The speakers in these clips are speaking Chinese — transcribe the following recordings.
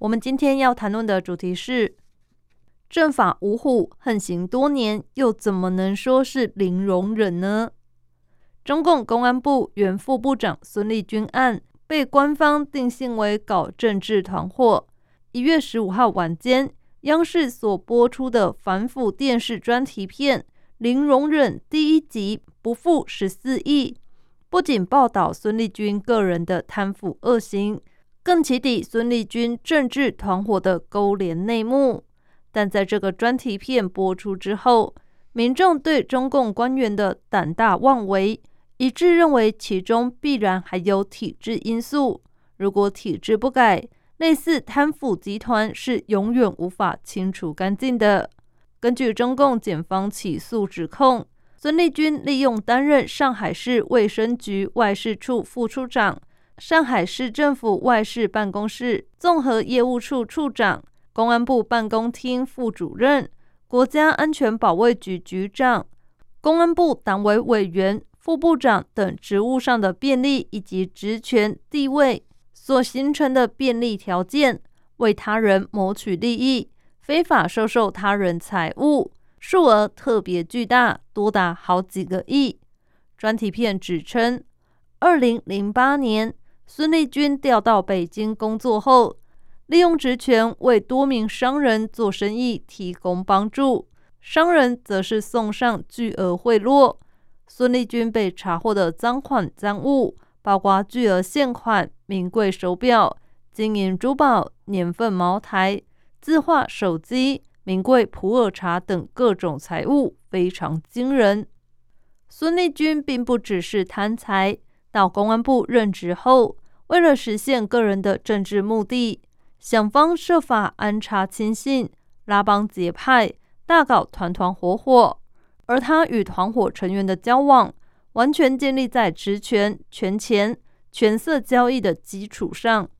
我们今天要谈论的主题是：政法五虎横行多年，又怎么能说是零容忍呢？中共公安部原副部长孙立军案被官方定性为搞政治团伙。一月十五号晚间，央视所播出的反腐电视专题片《零容忍》第一集不负十四亿。不仅报道孙立军个人的贪腐恶行，更起底孙立军政治团伙的勾连内幕。但在这个专题片播出之后，民众对中共官员的胆大妄为，一致认为其中必然还有体制因素。如果体制不改，类似贪腐集团是永远无法清除干净的。根据中共检方起诉指控。孙立军利用担任上海市卫生局外事处副处长、上海市政府外事办公室综合业务处处长、公安部办公厅副主任、国家安全保卫局局长、公安部党委委员、副部长等职务上的便利以及职权地位所形成的便利条件，为他人谋取利益，非法收受他人财物。数额特别巨大，多达好几个亿。专题片指称，二零零八年，孙立军调到北京工作后，利用职权为多名商人做生意提供帮助，商人则是送上巨额贿赂。孙立军被查获的赃款赃物，包括巨额现款、名贵手表、金银珠宝、年份茅台、字画手机。名贵普洱茶等各种财物非常惊人。孙立军并不只是贪财，到公安部任职后，为了实现个人的政治目的，想方设法安插亲信，拉帮结派，大搞团团伙伙。而他与团伙成员的交往，完全建立在职权、权钱、权色交易的基础上。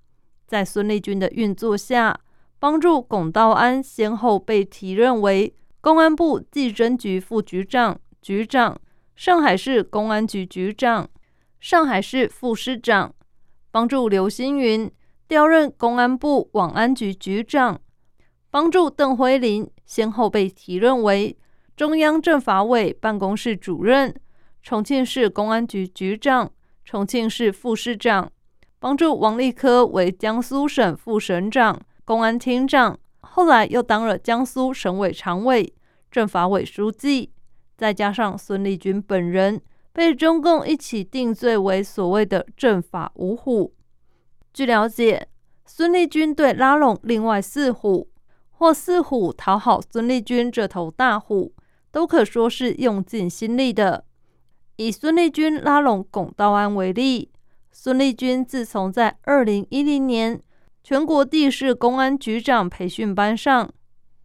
在孙立军的运作下，帮助龚道安先后被提任为公安部技侦局副局长、局长、上海市公安局局长、上海市副市长；帮助刘星云调任公安部网安局局长；帮助邓辉林先后被提任为中央政法委办公室主任、重庆市公安局局长、重庆市副市长；帮助王立科为江苏省副省长。公安厅长，后来又当了江苏省委常委、政法委书记，再加上孙立军本人被中共一起定罪为所谓的“政法五虎”。据了解，孙立军对拉拢另外四虎，或四虎讨好孙立军这头大虎，都可说是用尽心力的。以孙立军拉拢龚道安为例，孙立军自从在二零一零年。全国地市公安局长培训班上，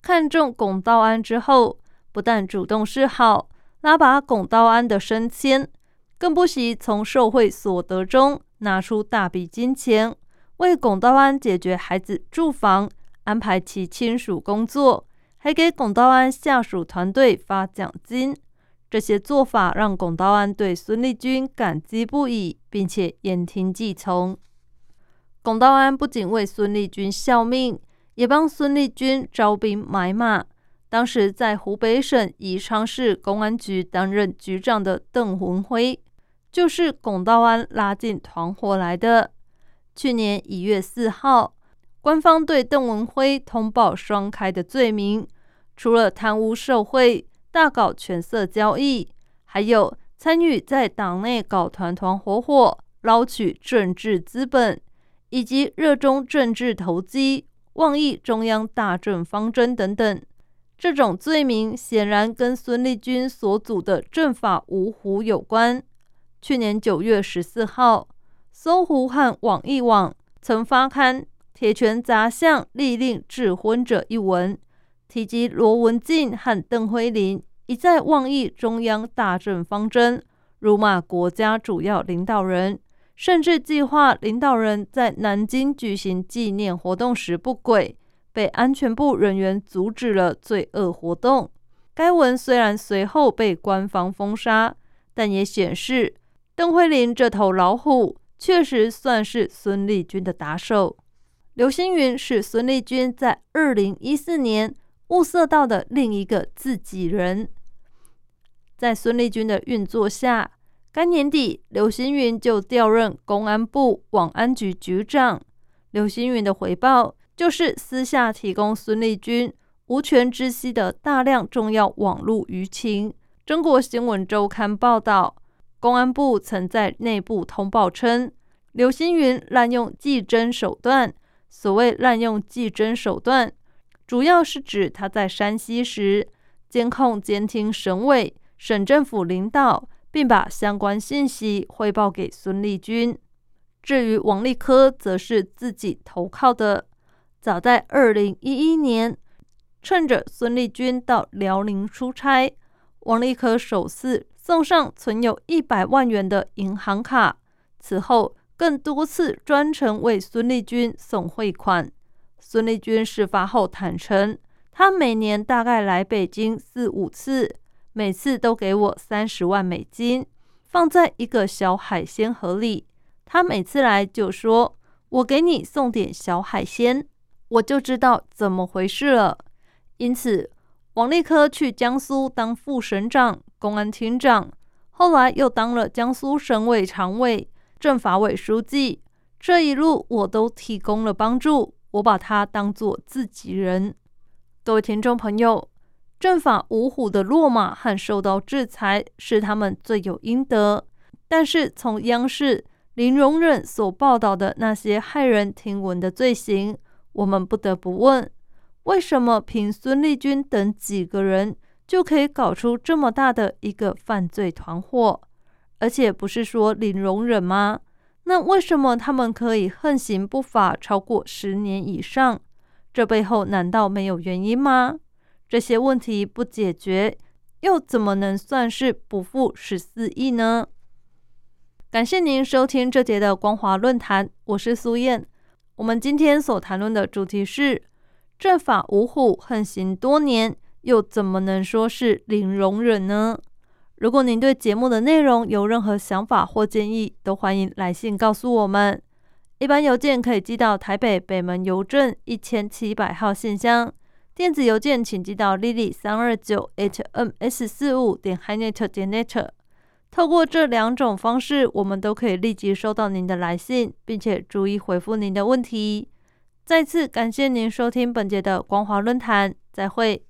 看中龚道安之后，不但主动示好，拉拔龚道安的升迁，更不惜从受贿所得中拿出大笔金钱，为龚道安解决孩子住房，安排其亲属工作，还给龚道安下属团队发奖金。这些做法让龚道安对孙立军感激不已，并且言听计从。龚道安不仅为孙立军效命，也帮孙立军招兵买马。当时在湖北省宜昌市公安局担任局长的邓文辉，就是龚道安拉进团伙来的。去年一月四号，官方对邓文辉通报双开的罪名，除了贪污受贿、大搞权色交易，还有参与在党内搞团团伙伙、捞取政治资本。以及热衷政治投机、妄议中央大政方针等等，这种罪名显然跟孙立军所组的政法五虎有关。去年九月十四号，搜狐和网易网曾发刊铁拳砸向力令智昏者一文，提及罗文静和邓辉林一再妄议中央大政方针，辱骂国家主要领导人，甚至计划领导人在南京举行纪念活动时不轨，被安全部人员阻止了罪恶活动。该文虽然随后被官方封杀，但也显示邓慧玲这头老虎确实算是孙立军的打手。刘星云是孙立军在二零一四年物色到的另一个自己人。在孙立军的运作下，该年底刘星云就调任公安部网安局局长。刘星云的回报就是私下提供孙立军。无权知悉的大量重要网络舆情。中国新闻周刊报道，公安部曾在内部通报称，刘星云滥用技侦手段。所谓滥用技侦手段，主要是指他在山西时监控、监听省委、省政府领导，并把相关信息汇报给孙立军。至于王立科，则是自己投靠的。早在二零一一年。趁着孙立军到辽宁出差，王立科首次送上存有一百万元的银行卡。此后，更多次专程为孙立军送汇款。孙立军事发后坦诚，他每年大概来北京四五次，每次都给我三十万美金，放在一个小海鲜盒里。他每次来就说：“我给你送点小海鲜。”我就知道怎么回事了。因此，王立科去江苏当副省长、公安厅长，后来又当了江苏省委常委、政法委书记。这一路我都提供了帮助，我把他当做自己人。各位听众朋友，政法五虎的落马和受到制裁是他们罪有应得。但是，从央视林容忍所报道的那些骇人听闻的罪行，我们不得不问。为什么凭孙立军等几个人就可以搞出这么大的一个犯罪团伙？而且不是说零容忍吗？那为什么他们可以横行不法超过十年以上？这背后难道没有原因吗？这些问题不解决，又怎么能算是不负十四亿呢？感谢您收听这节的光华论坛，我是苏燕。我们今天所谈论的主题是。政法五虎横行多年，又怎么能说是零容忍呢？如果您对节目的内容有任何想法或建议，都欢迎来信告诉我们。一般邮件可以寄到台北北门邮政一千七百号信箱，电子邮件请寄到 lily 三二九 hms 四五点 hinet 点 net。透过这两种方式，我们都可以立即收到您的来信，并且逐一回复您的问题。再次感谢您收听本节的光华论坛，再会。